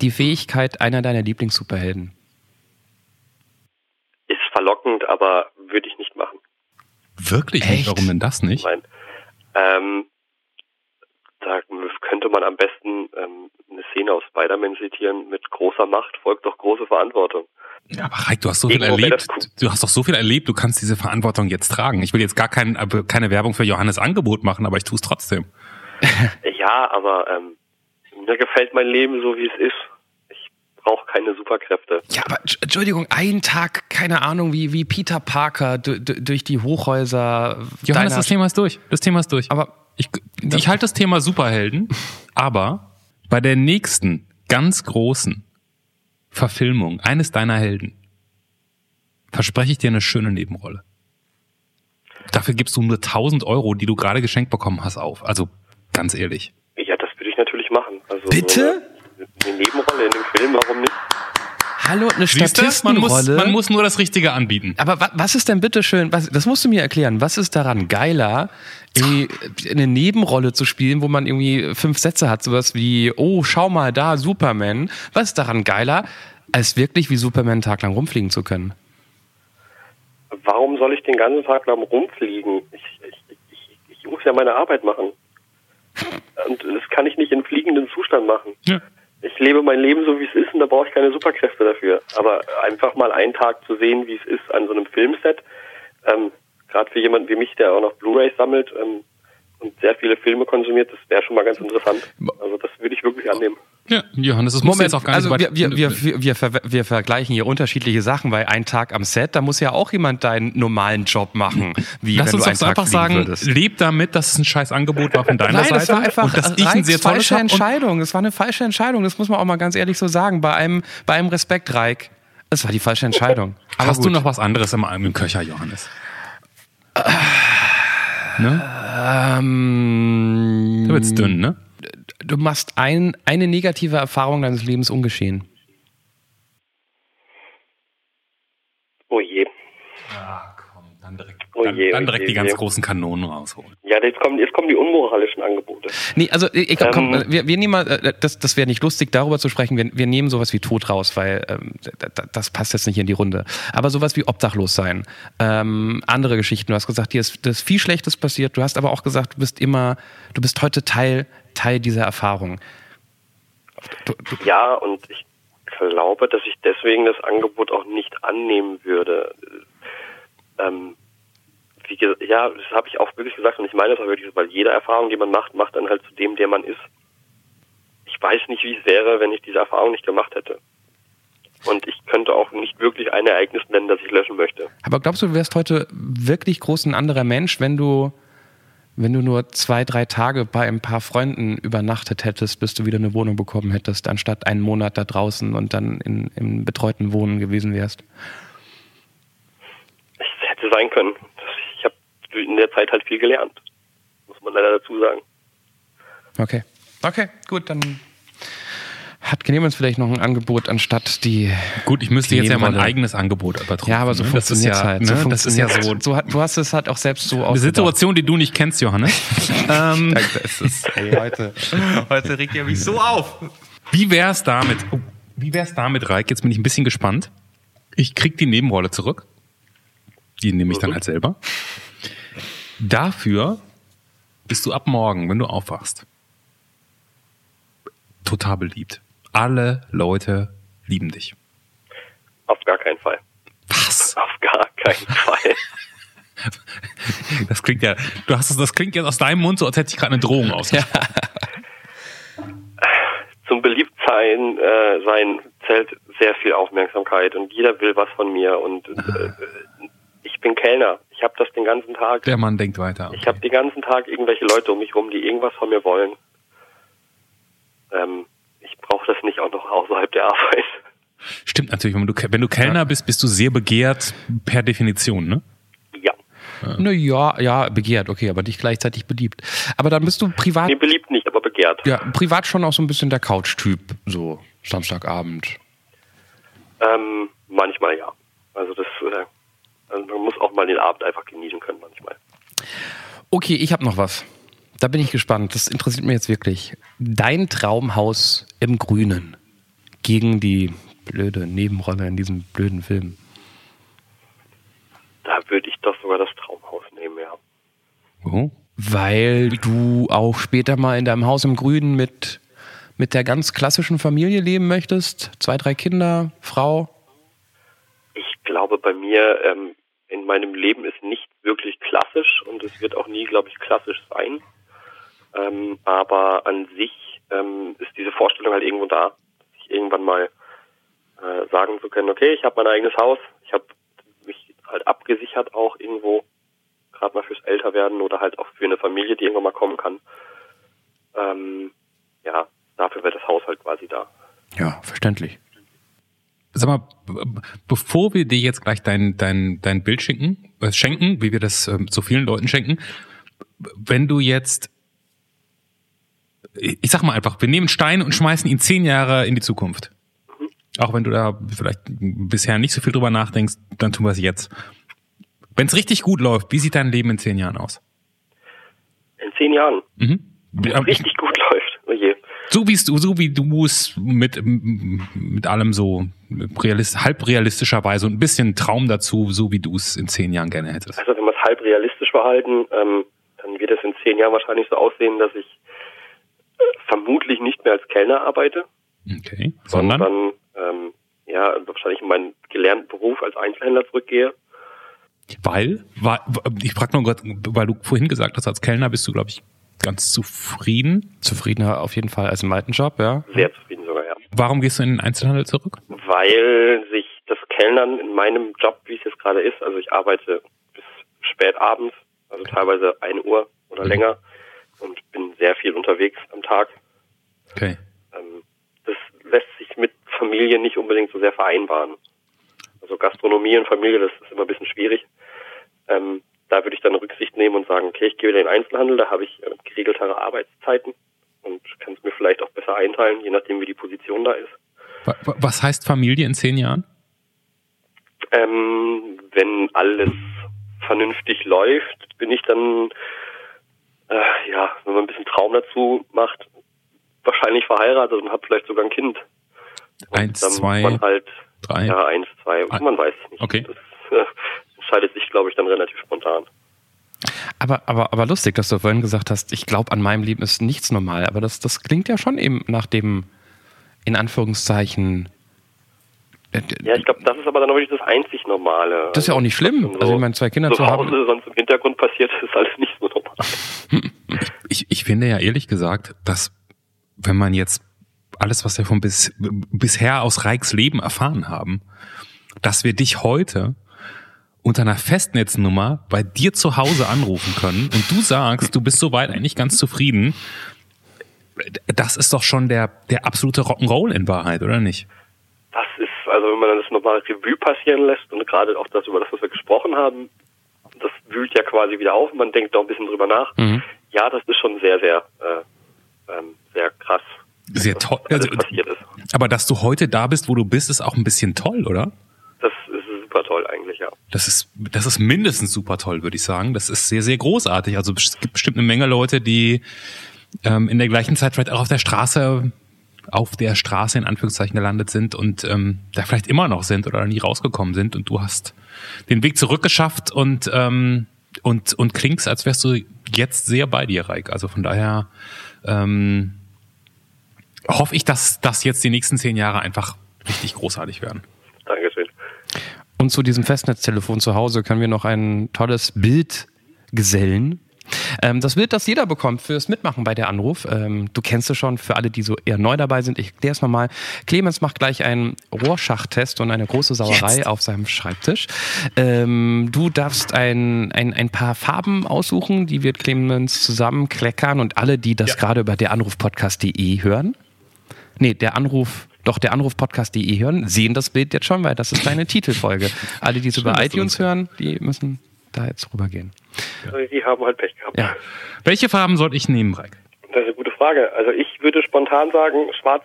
S1: die Fähigkeit einer deiner Lieblings-Superhelden.
S4: Ist verlockend, aber würde ich nicht machen.
S2: Wirklich
S1: Echt?
S2: nicht? Warum denn das nicht?
S4: Nein. Ähm, da könnte man am besten ähm, eine Szene aus Spider-Man zitieren. Mit großer Macht folgt doch große Verantwortung.
S2: Ja, aber Reik, du hast so viel
S4: Irgendwo
S2: erlebt.
S4: cool.
S2: Du hast doch so viel erlebt, du kannst diese Verantwortung jetzt tragen. Ich will jetzt gar kein, aber keine Werbung für Johannes Angebot machen, aber ich tue es trotzdem.
S4: Ja, aber ähm, mir gefällt mein Leben so, wie es ist. Ich brauche keine Superkräfte.
S1: Ja, aber Entsch- Entschuldigung, ein Tag, keine Ahnung, wie, wie Peter Parker du- du- durch die Hochhäuser.
S2: Johannes, das Thema ist durch. Das Thema ist durch.
S1: Aber
S2: Ich, ich halte das Thema Superhelden, aber bei der nächsten ganz großen Verfilmung eines deiner Helden verspreche ich dir eine schöne Nebenrolle. Dafür gibst du nur 1000 Euro, die du gerade geschenkt bekommen hast, auf. Also ganz ehrlich.
S4: Ja, das würde ich natürlich machen. Also
S1: Bitte?
S4: So eine, eine Nebenrolle in dem Film, warum nicht?
S1: hallo, eine
S2: du? Man muss,
S1: Statistenrolle.
S2: man muss nur das Richtige anbieten.
S1: aber wa was ist denn bitte schön, was, das musst du mir erklären, was ist daran geiler, irgendwie eine Nebenrolle zu spielen, wo man irgendwie fünf Sätze hat, sowas wie, oh, schau mal da, Superman. Was ist daran geiler, als wirklich wie Superman einen Tag lang rumfliegen zu können?
S4: warum soll ich den ganzen Tag lang rumfliegen? Ich, ich, ich, ich muss ja meine Arbeit machen. Und das kann ich nicht in fliegenden Zustand machen.
S2: Ja.
S4: Ich lebe mein Leben so, wie es ist und da brauche ich keine Superkräfte dafür. Aber einfach mal einen Tag zu sehen, wie es ist an so einem Filmset, ähm, gerade für jemanden wie mich, der auch noch Blu-rays sammelt ähm, und sehr viele Filme konsumiert, das wäre schon mal ganz interessant. Also das würde ich wirklich annehmen.
S2: Ja, Johannes, das muss jetzt auch gar
S1: also
S2: nicht so
S1: wir,
S2: weit-
S1: wir, wir, wir, wir, ver wir vergleichen hier unterschiedliche Sachen, weil ein Tag am Set, da muss ja auch jemand deinen normalen Job machen, wie
S2: Lass
S1: wenn
S2: uns
S1: du einen
S2: doch
S1: Tag
S2: einfach sagen,
S1: würdest.
S2: leb damit, dass es ein scheiß Angebot war von deiner
S1: Nein,
S2: Seite.
S1: das war einfach
S2: und dass ich ein sehr
S1: falsche Entscheidung. Es war eine falsche Entscheidung. Das muss man auch mal ganz ehrlich so sagen. Bei einem, bei einem Respekt, Reik. Es war die falsche Entscheidung. Aber
S2: Hast du
S1: gut.
S2: noch was anderes im, im Köcher, Johannes? ne?
S1: Ähm,
S2: Da wird's dünn, ne?
S1: du machst ein, eine negative Erfahrung deines Lebens ungeschehen.
S4: Oh je.
S2: Ah,
S4: Oh
S2: dann,
S4: je,
S2: dann
S4: oh
S2: direkt
S4: je,
S2: die ganz
S4: je.
S2: großen Kanonen rausholen.
S4: Ja, jetzt kommen, jetzt kommen die unmoralischen Angebote.
S1: Nee, also ich, komm,
S4: Ähm.
S1: wir, wir nehmen mal, äh, das, das wäre nicht lustig, darüber zu sprechen. Wir, wir nehmen sowas wie Tod raus, weil ähm, da- da- das passt jetzt nicht in die Runde. Aber sowas wie obdachlos sein, ähm, andere Geschichten. Du hast gesagt, dir ist das ist viel Schlechtes passiert. Du hast aber auch gesagt, du bist immer, du bist heute Teil Teil dieser Erfahrung. Du, du,
S4: Ja, und ich glaube, dass ich deswegen das Angebot auch nicht annehmen würde. Ähm, wie ja, das habe ich auch wirklich gesagt und ich meine das auch wirklich, weil jede Erfahrung, die man macht, macht dann halt zu dem, der man ist. Ich weiß nicht, wie es wäre, wenn ich diese Erfahrung nicht gemacht hätte. Und ich könnte auch nicht wirklich ein Ereignis nennen, das ich löschen möchte.
S1: aber glaubst du, du wärst heute wirklich groß ein anderer Mensch, wenn du, wenn du nur zwei, drei Tage bei ein paar Freunden übernachtet hättest, bis du wieder eine Wohnung bekommen hättest, anstatt einen Monat da draußen und dann in, im betreuten Wohnen gewesen wärst?
S4: Es hätte sein können. Ich habe in der Zeit halt viel gelernt. Muss man leider dazu sagen.
S1: Okay. Okay, gut, dann hat Clemens vielleicht noch ein Angebot anstatt die.
S2: Gut, ich müsste jetzt ja mein eigenes Angebot übertrumpfen.
S1: Ja, aber so
S2: ne?
S1: funktioniert
S2: ja,
S1: halt.
S2: Ne?
S1: So
S2: das ist ja so
S1: so. hat- Du hast es halt auch selbst so
S2: eine
S1: ausgedacht.
S2: Situation, die du nicht kennst, Johannes. ähm,
S1: Das ist, ey, heute, heute regt ihr mich so auf.
S2: wie wär's damit? Oh, wie wär's damit, Reik? Jetzt bin ich ein bisschen gespannt. Ich krieg die Nebenrolle zurück. Die nehme ich dann als selber. Dafür bist du ab morgen, wenn du aufwachst, total beliebt. Alle Leute lieben dich.
S4: Auf gar keinen Fall.
S2: Was?
S4: Auf gar keinen Fall.
S2: Das klingt ja, du hast es, das klingt jetzt aus deinem Mund so, als hätte ich gerade eine Drohung ausgesprochen.
S4: Zum Beliebtsein äh, sein zählt sehr viel Aufmerksamkeit und jeder will was von mir und äh, ich bin Kellner. Ich habe das den ganzen Tag.
S2: Der Mann denkt weiter.
S4: Ich habe den ganzen Tag irgendwelche Leute um mich rum, die irgendwas von mir wollen. Ähm, ich brauche das nicht auch noch außerhalb der Arbeit.
S2: Stimmt natürlich, wenn du, wenn du Kellner bist, bist du sehr begehrt per Definition, ne?
S4: Ja.
S1: Ja, ja, begehrt, okay, aber nicht gleichzeitig beliebt. Aber dann bist du privat,
S4: Nee, beliebt nicht, aber begehrt.
S1: ja, privat schon auch so ein bisschen der Couch-Typ, so Samstagabend.
S4: Ähm, manchmal ja. Also das, äh, also man muss auch mal den Abend einfach genießen können manchmal.
S1: Okay, ich habe noch was. Da bin ich gespannt. Das interessiert mich jetzt wirklich. Dein Traumhaus im Grünen gegen die blöde Nebenrolle in diesem blöden Film.
S4: Da würde ich doch sogar das Traumhaus nehmen, ja.
S2: Oh.
S1: Weil du auch später mal in deinem Haus im Grünen mit, mit der ganz klassischen Familie leben möchtest. Zwei, drei Kinder, Frau.
S4: Ich glaube, bei mir ähm, in meinem Leben ist nicht wirklich klassisch und es wird auch nie, glaube ich, klassisch sein. Ähm, aber an sich ähm, ist diese Vorstellung halt irgendwo da, sich irgendwann mal äh, sagen zu können, okay, ich habe mein eigenes Haus, ich habe mich halt abgesichert auch irgendwo, gerade mal fürs Älterwerden oder halt auch für eine Familie, die irgendwann mal kommen kann. Ähm, ja, dafür wäre das Haus halt quasi da.
S1: Ja, verständlich.
S2: Sag mal, bevor wir dir jetzt gleich dein, dein, dein Bild schenken, äh, schenken, wie wir das ähm, so vielen Leuten schenken, wenn du jetzt, ich sag mal einfach, wir nehmen Stein und schmeißen ihn zehn Jahre in die Zukunft. Auch wenn du da vielleicht bisher nicht so viel drüber nachdenkst, dann tun wir es jetzt. Wenn es richtig gut läuft, wie sieht dein Leben in zehn Jahren aus?
S4: In zehn Jahren,
S2: Mhm.
S4: wenn es richtig gut läuft. Oh je.
S2: So wie du, so wie du es mit, mit allem so realist, halb realistischerweise und ein bisschen Traum dazu, so wie du es in zehn Jahren gerne hättest.
S4: Also wenn wir es halb realistisch verhalten, ähm, dann wird es in zehn Jahren wahrscheinlich so aussehen, dass ich äh, vermutlich nicht mehr als Kellner arbeite,
S2: Okay. Sondern?
S4: sondern ähm, ja wahrscheinlich in meinen gelernten Beruf als Einzelhändler zurückgehe.
S2: Weil? Weil ich frage nur gerade, weil du vorhin gesagt hast, als Kellner bist du, glaube ich, ganz zufrieden.
S1: Zufriedener auf jeden Fall als im alten Job, ja.
S4: Sehr zufrieden sogar, ja.
S2: Warum gehst du in den Einzelhandel zurück?
S4: Weil sich das Kellnern in meinem Job, wie es jetzt gerade ist, also ich arbeite bis spät abends, also teilweise eine Uhr oder länger und bin sehr viel unterwegs am Tag.
S2: Okay.
S4: Ähm, das lässt sich mit Familie nicht unbedingt so sehr vereinbaren. Also Gastronomie und Familie, das ist immer ein bisschen schwierig. Ähm, da würde ich dann Rücksicht nehmen und sagen, okay, ich gehe wieder in den Einzelhandel, da habe ich äh, geregeltere Arbeitszeiten und kann es mir vielleicht auch besser einteilen, je nachdem wie die Position da ist.
S2: Wa- wa- Was heißt Familie in zehn Jahren?
S4: Ähm, wenn alles vernünftig läuft, bin ich dann, äh, ja, wenn man ein bisschen Traum dazu macht, wahrscheinlich verheiratet und habe vielleicht sogar ein Kind. Und
S2: Eins, zwei,
S4: man halt,
S2: drei.
S4: Ja, eins, zwei,
S2: Ah,
S4: man weiß es nicht.
S2: okay.
S4: Das äh, entscheidet sich, glaube ich, dann relativ spontan.
S1: Aber, aber, aber lustig, dass du vorhin gesagt hast, ich glaube, an meinem Leben ist nichts normal. Aber das, das klingt ja schon eben nach dem, in Anführungszeichen, äh,
S4: Ja, ich glaube, das ist aber dann auch wirklich das einzig Normale.
S1: Das ist ja auch nicht schlimm.
S4: So,
S1: Also ich meine, zwei Kinder
S4: so
S1: zu haben-
S4: Hause, sonst im Hintergrund passiert, ist alles nicht so normal.
S2: Ich, ich finde ja ehrlich gesagt, dass wenn man jetzt alles, was wir von bis, bisher aus Reichs Leben erfahren haben, dass wir dich heute unter einer Festnetznummer bei dir zu Hause anrufen können und du sagst, du bist soweit eigentlich ganz zufrieden, das ist doch schon der, der absolute Rock'n'Roll in Wahrheit, oder nicht?
S4: Das ist, also wenn man dann das nochmal Revue passieren lässt und gerade auch das über das, was wir gesprochen haben, das wühlt ja quasi wieder auf und man denkt da ein bisschen drüber nach.
S1: Mhm.
S4: Ja, das ist schon sehr, sehr, äh, ähm, sehr krass,
S2: Sehr toll. Also,
S4: passiert ist.
S2: aber dass du heute da bist, wo du bist, ist auch ein bisschen toll, oder?
S4: Das ist super toll eigentlich, ja.
S2: Das ist, das ist mindestens super toll, würde ich sagen. Das ist sehr, sehr großartig. Also es gibt bestimmt eine Menge Leute, die ähm, in der gleichen Zeit vielleicht auch auf der Straße, auf der Straße in Anführungszeichen gelandet sind und ähm, da vielleicht immer noch sind oder nie rausgekommen sind und du hast den Weg zurückgeschafft und ähm, und und klingst, als wärst du jetzt sehr bei dir, Reik. Also von daher ähm, hoffe ich, dass das jetzt die nächsten zehn Jahre einfach richtig großartig werden.
S4: Dankeschön.
S1: Und zu diesem Festnetztelefon zu Hause können wir noch ein tolles Bild gesellen. Ähm, das Bild, das jeder bekommt fürs Mitmachen bei der Anruf. Ähm, du kennst es schon, für alle, die so eher neu dabei sind. Ich erkläre es nochmal. Clemens macht gleich einen Rohrschachtest und eine große Sauerei
S2: Jetzt?
S1: auf seinem Schreibtisch. Ähm, du darfst ein, ein, ein paar Farben aussuchen, die wird Clemens zusammenkleckern und alle, die das
S2: Ja.
S1: gerade über der Anrufpodcast.de hören, Nee, der Anruf, doch der Anrufpodcast.de hören, sehen das Bild jetzt schon, weil das ist deine Titelfolge. Alle, die es über iTunes
S2: uns-
S1: hören, die müssen da jetzt rübergehen.
S4: Die haben halt Pech gehabt.
S1: Ja.
S2: Welche Farben sollte ich nehmen, Reik?
S4: Das ist eine gute Frage. Also ich würde spontan sagen, schwarz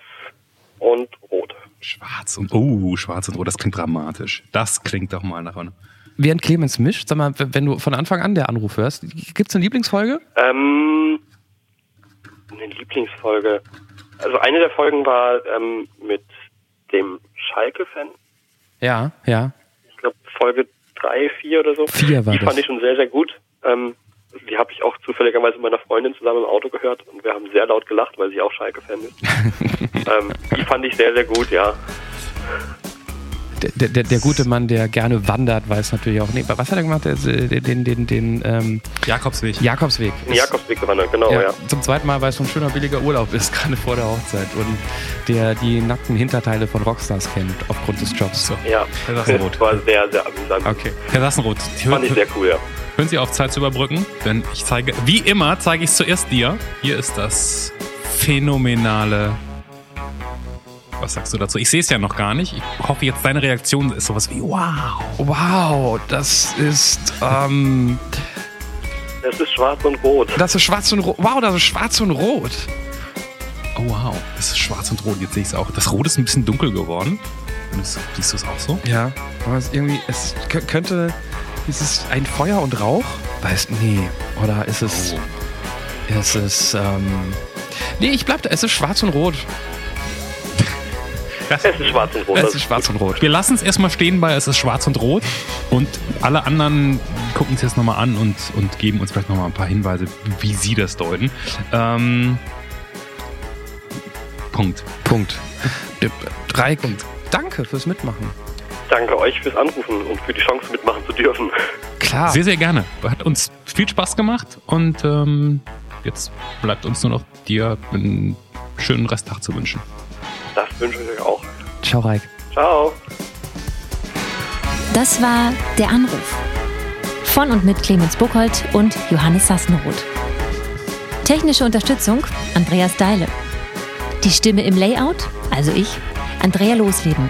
S4: und rot.
S2: Schwarz und oh, schwarz und rot, das klingt dramatisch. Das klingt doch mal nach einer.
S1: Während Clemens mischt, sag mal, wenn du von Anfang an der Anruf hörst, gibt's eine Lieblingsfolge?
S4: Ähm, eine Lieblingsfolge. Also eine der Folgen war ähm, mit dem Schalke-Fan.
S1: Ja, ja.
S4: Ich glaube Folge drei, vier oder so.
S1: Vier war
S4: die
S1: das.
S4: fand ich schon sehr, sehr gut. Ähm, die habe ich auch zufälligerweise mit meiner Freundin zusammen im Auto gehört und wir haben sehr laut gelacht, weil sie auch Schalke-Fan ist. ähm, die fand ich sehr, sehr gut, ja.
S1: Der, der, der gute Mann, der gerne wandert, weiß natürlich auch. Nee, was hat er gemacht? Der, den, den, den, den ähm,
S2: Jakobsweg.
S1: Jakobsweg.
S4: Den Jakobsweg gewandert, genau, ja.
S1: Ja, Zum zweiten Mal, weil es so ein schöner billiger Urlaub ist, gerade vor der Hochzeit. Und der die nackten Hinterteile von Rockstars kennt, aufgrund des Jobs.
S2: So.
S4: Ja,
S2: Herr
S4: das
S2: Sassenroth.
S4: war sehr, sehr amüsant.
S1: Okay.
S2: Herr Sassenroth,
S4: Fand ich sehr cool, ja.
S2: hören Sie auf, Zeit zu überbrücken, denn ich zeige, wie immer, zeige ich es zuerst dir. Hier ist das phänomenale. Was sagst du dazu? Ich sehe es ja noch gar nicht. Ich hoffe jetzt, deine Reaktion ist sowas wie wow.
S1: Wow, das ist, ähm,
S4: Es ist schwarz und rot.
S1: das ist schwarz und rot. Wow, das ist schwarz und rot.
S2: Oh wow, das ist schwarz und rot. Jetzt sehe ich es auch. Das Rot ist ein bisschen dunkel geworden. Siehst du es auch so?
S1: Ja, aber es irgendwie, es kö- könnte, ist es ein Feuer und Rauch? Weiß, nee, oder ist es,
S2: Oh.
S1: ist es, ähm, Nee, ich bleib da. Es ist schwarz und rot.
S4: Es ist schwarz und rot.
S1: Es ist schwarz und rot.
S2: Wir lassen es erstmal stehen bei es ist schwarz und rot und alle anderen gucken es jetzt nochmal an und, und geben uns vielleicht nochmal ein paar Hinweise, wie sie das deuten. Ähm, Punkt.
S1: Punkt. Drei. Danke fürs Mitmachen.
S4: Danke euch fürs Anrufen und für die Chance mitmachen zu dürfen.
S1: Klar.
S2: Sehr, sehr gerne. Hat uns viel Spaß gemacht und ähm, jetzt bleibt uns nur noch dir einen schönen Resttag zu wünschen.
S4: Das wünsche ich euch auch.
S1: Ciao, Reik.
S4: Ciao.
S3: Das war Der Anruf. Von und mit Clemens Buchholz und Johannes Sassenroth. Technische Unterstützung Andreas Deile. Die Stimme im Layout, also ich, Andrea Losleben.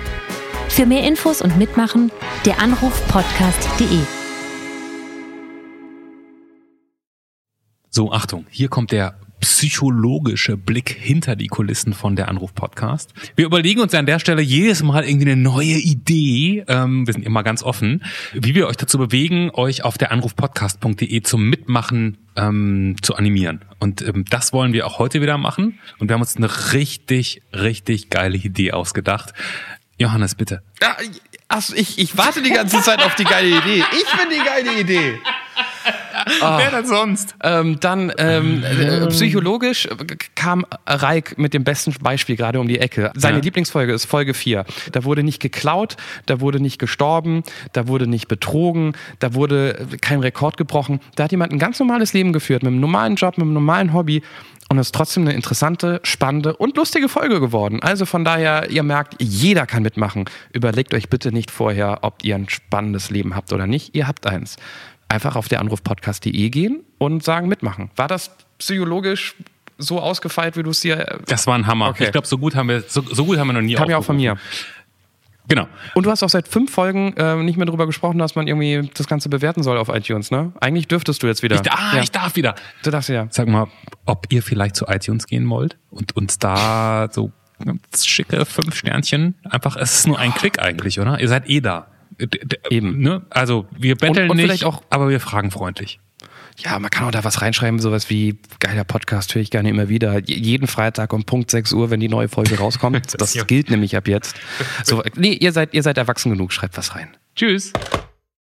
S3: Für mehr Infos und Mitmachen der Anrufpodcast.de.
S2: So, Achtung, hier kommt der psychologische Blick hinter die Kulissen von der Anruf-Podcast. Wir überlegen uns an der Stelle jedes Mal irgendwie eine neue Idee, ähm, wir sind immer ganz offen, wie wir euch dazu bewegen, euch auf der Anrufpodcast.de zum Mitmachen ähm, zu animieren. Und ähm, das wollen wir auch heute wieder machen. Und wir haben uns eine richtig, richtig geile Idee ausgedacht. Johannes, bitte.
S1: Ja, ach, ich, ich warte die ganze Zeit auf die geile Idee. Ich bin die geile Idee.
S2: Wer denn sonst?
S1: Ähm, dann ähm, äh, psychologisch kam Reik mit dem besten Beispiel gerade um die Ecke. Seine
S2: Ja.
S1: Lieblingsfolge ist Folge 4. Da wurde nicht geklaut, da wurde nicht gestorben, da wurde nicht betrogen, da wurde kein Rekord gebrochen. Da hat jemand ein ganz normales Leben geführt, mit einem normalen Job, mit einem normalen Hobby. Und es ist trotzdem eine interessante, spannende und lustige Folge geworden. Also von daher, ihr merkt, jeder kann mitmachen. Überlegt euch bitte nicht vorher, ob ihr ein spannendes Leben habt oder nicht. Ihr habt eins. Einfach auf der Anrufpodcast.de gehen und sagen, mitmachen. War das psychologisch so ausgefeilt, wie du es dir...
S2: Das war ein Hammer.
S1: Okay.
S2: Ich glaube, so gut haben wir so, so gut haben wir noch nie
S1: Kam ja auch von mir.
S2: Genau.
S1: Und du hast auch seit fünf Folgen äh, nicht mehr darüber gesprochen, dass man irgendwie das Ganze bewerten soll auf iTunes, ne? Eigentlich dürftest du jetzt wieder.
S2: Ich, ah,
S1: ja.
S2: ich darf wieder.
S1: Du darfst ja.
S2: Sag mal, ob ihr vielleicht zu iTunes gehen wollt und uns da so ganz schicke fünf Sternchen einfach, es ist nur ein Klick eigentlich, oder? Ihr seid eh da.
S1: Eben.
S2: Ne? Also wir betteln
S1: Und- und
S2: nicht,
S1: vielleicht auch-
S2: aber wir fragen freundlich.
S1: Ja, man kann auch da was reinschreiben, sowas wie geiler Podcast höre ich gerne immer wieder. Jeden Freitag um Punkt 6 Uhr, wenn die neue Folge rauskommt. Das
S2: ja-
S1: gilt nämlich ab jetzt. So, nee, ihr seid, ihr seid erwachsen genug, schreibt was rein.
S2: Tschüss.